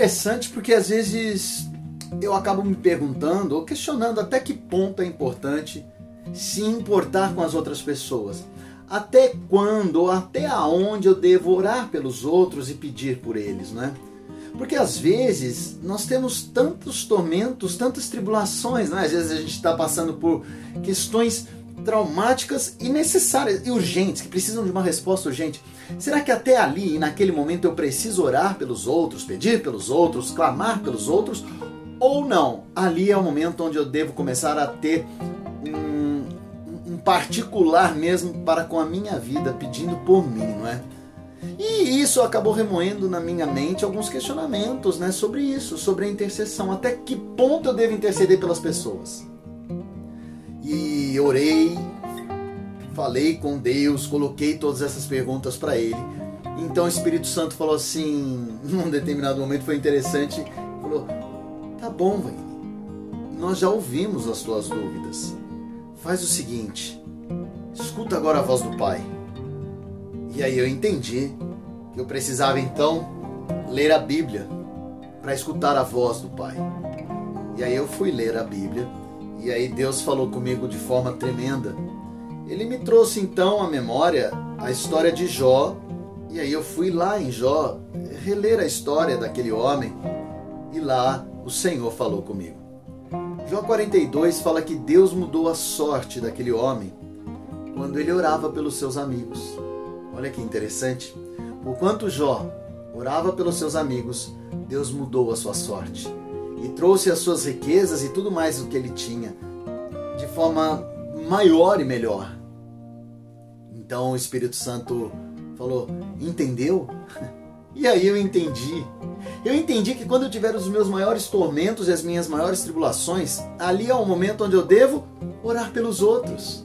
interessante porque às vezes eu acabo me perguntando ou questionando até que ponto é importante se importar com as outras pessoas. Até quando ou até aonde eu devo orar pelos outros e pedir por eles, né? Porque às vezes nós temos tantos tormentos, tantas tribulações, né? Às vezes a gente está passando por questões traumáticas e necessárias e urgentes, que precisam de uma resposta urgente. Será que até ali, naquele momento, eu preciso orar pelos outros, pedir pelos outros, clamar pelos outros? Ou não? Ali é o momento onde eu devo começar a ter um, um particular mesmo para com a minha vida, pedindo por mim, não é? E isso acabou remoendo na minha mente alguns questionamentos né, sobre isso, sobre a intercessão. Até que ponto eu devo interceder pelas pessoas? Orei, falei com Deus, coloquei todas essas perguntas para Ele. Então o Espírito Santo falou assim, num determinado momento foi interessante, falou: "Tá bom, velho. Nós já ouvimos as tuas dúvidas. Faz o seguinte, escuta agora a voz do Pai." E aí eu entendi que eu precisava então ler a Bíblia para escutar a voz do Pai. E aí eu fui ler a Bíblia e aí Deus falou comigo de forma tremenda. Ele me trouxe então à memória a história de Jó, e aí eu fui lá em Jó reler a história daquele homem, e lá o Senhor falou comigo. Jó 42 fala que Deus mudou a sorte daquele homem quando ele orava pelos seus amigos. Olha que interessante. Por quanto Jó orava pelos seus amigos, Deus mudou a sua sorte e trouxe as suas riquezas e tudo mais o que ele tinha de forma maior e melhor. Então o Espírito Santo falou: Entendeu? E aí eu entendi. Eu entendi que quando eu tiver os meus maiores tormentos e as minhas maiores tribulações, ali é o momento onde eu devo orar pelos outros,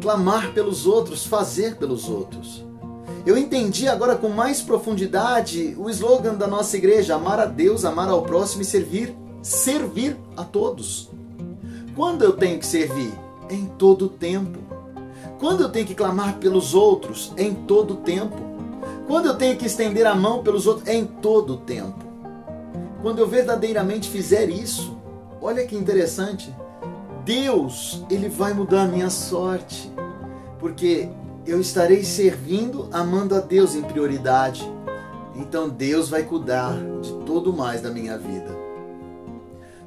clamar pelos outros, fazer pelos outros. Eu entendi agora com mais profundidade o slogan da nossa igreja: amar a Deus, amar ao próximo e servir, servir a todos. Quando eu tenho que servir? Em todo tempo. Quando eu tenho que clamar pelos outros? Em todo tempo. Quando eu tenho que estender a mão pelos outros? Em todo tempo. Quando eu verdadeiramente fizer isso, olha que interessante, Deus, ele vai mudar a minha sorte. Porque eu estarei servindo, amando a Deus em prioridade. Então Deus vai cuidar de todo mais da minha vida.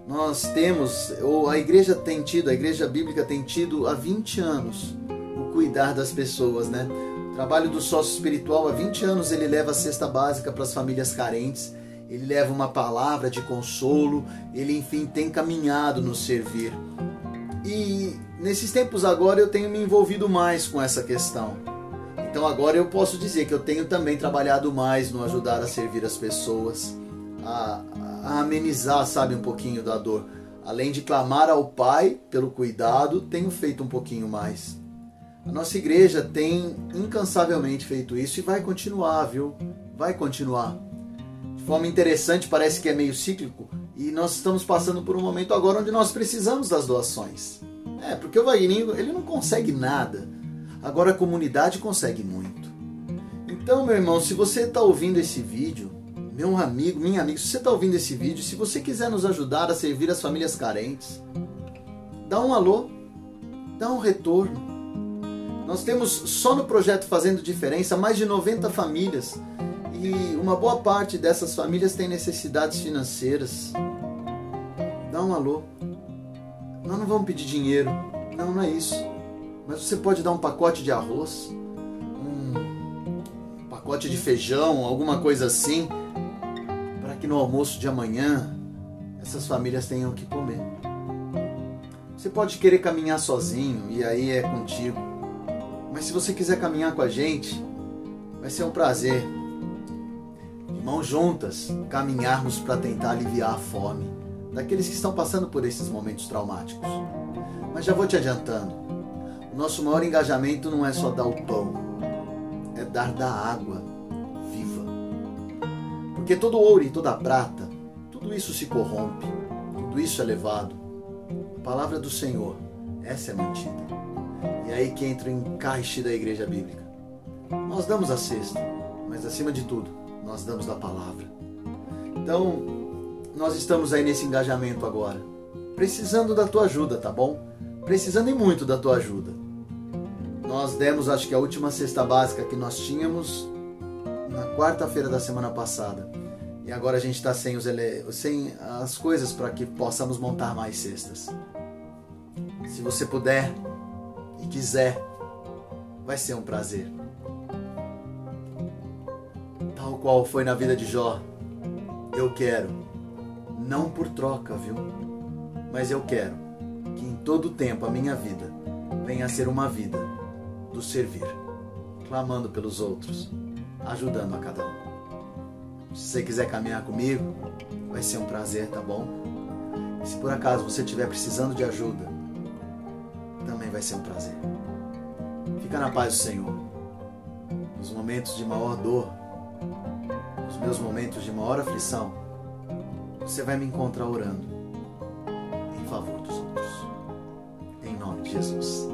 Nós temos, ou a igreja tem tido, a igreja bíblica tem tido há 20 anos o cuidar das pessoas, né? O trabalho do sócio espiritual, há 20 anos ele leva a cesta básica para as famílias carentes, ele leva uma palavra de consolo, ele enfim tem caminhado no servir. E nesses tempos agora eu tenho me envolvido mais com essa questão. Então agora eu posso dizer que eu tenho também trabalhado mais no ajudar a servir as pessoas, a, a amenizar, sabe, um pouquinho da dor. Além de clamar ao Pai pelo cuidado, tenho feito um pouquinho mais. A nossa igreja tem incansavelmente feito isso e vai continuar, viu? Vai continuar. De forma interessante, parece que é meio cíclico, e nós estamos passando por um momento agora onde nós precisamos das doações. É, porque o Vagninho, ele não consegue nada. Agora a comunidade consegue muito. Então, meu irmão, se você está ouvindo esse vídeo, meu amigo, minha amiga, se você está ouvindo esse vídeo, se você quiser nos ajudar a servir as famílias carentes, dá um alô, dá um retorno. Nós temos só no projeto Fazendo Diferença mais de 90 famílias e uma boa parte dessas famílias tem necessidades financeiras. Dá um alô. Nós não vamos pedir dinheiro. Não, não é isso. Mas você pode dar um pacote de arroz, um pacote de feijão, alguma coisa assim, para que no almoço de amanhã essas famílias tenham o que comer. Você pode querer caminhar sozinho e aí é contigo. Mas se você quiser caminhar com a gente, vai ser um prazer. De mãos juntas, caminharmos para tentar aliviar a fome daqueles que estão passando por esses momentos traumáticos. Mas já vou te adiantando, o nosso maior engajamento não é só dar o pão, é dar da água viva. Porque todo ouro e toda prata, tudo isso se corrompe, tudo isso é levado. A palavra do Senhor, essa é mantida. E é aí que entra o encaixe da igreja bíblica. Nós damos a cesta, mas acima de tudo, nós damos da palavra. Então, nós estamos aí nesse engajamento agora, precisando da tua ajuda, tá bom? Precisando e muito da tua ajuda. Nós demos, acho que a última cesta básica que nós tínhamos na quarta-feira da semana passada. E agora a gente está sem, ele... sem as coisas para que possamos montar mais cestas. Se você puder e quiser, vai ser um prazer. Tal qual foi na vida de Jó, eu quero, não por troca, viu? Mas eu quero que em todo tempo a minha vida venha a ser uma vida do servir, clamando pelos outros, ajudando a cada um. Se você quiser caminhar comigo, vai ser um prazer, tá bom? E se por acaso você estiver precisando de ajuda, também vai ser um prazer. Fica na paz do Senhor. Nos momentos de maior dor, nos meus momentos de maior aflição, você vai me encontrar orando em favor dos outros. Em nome de Jesus.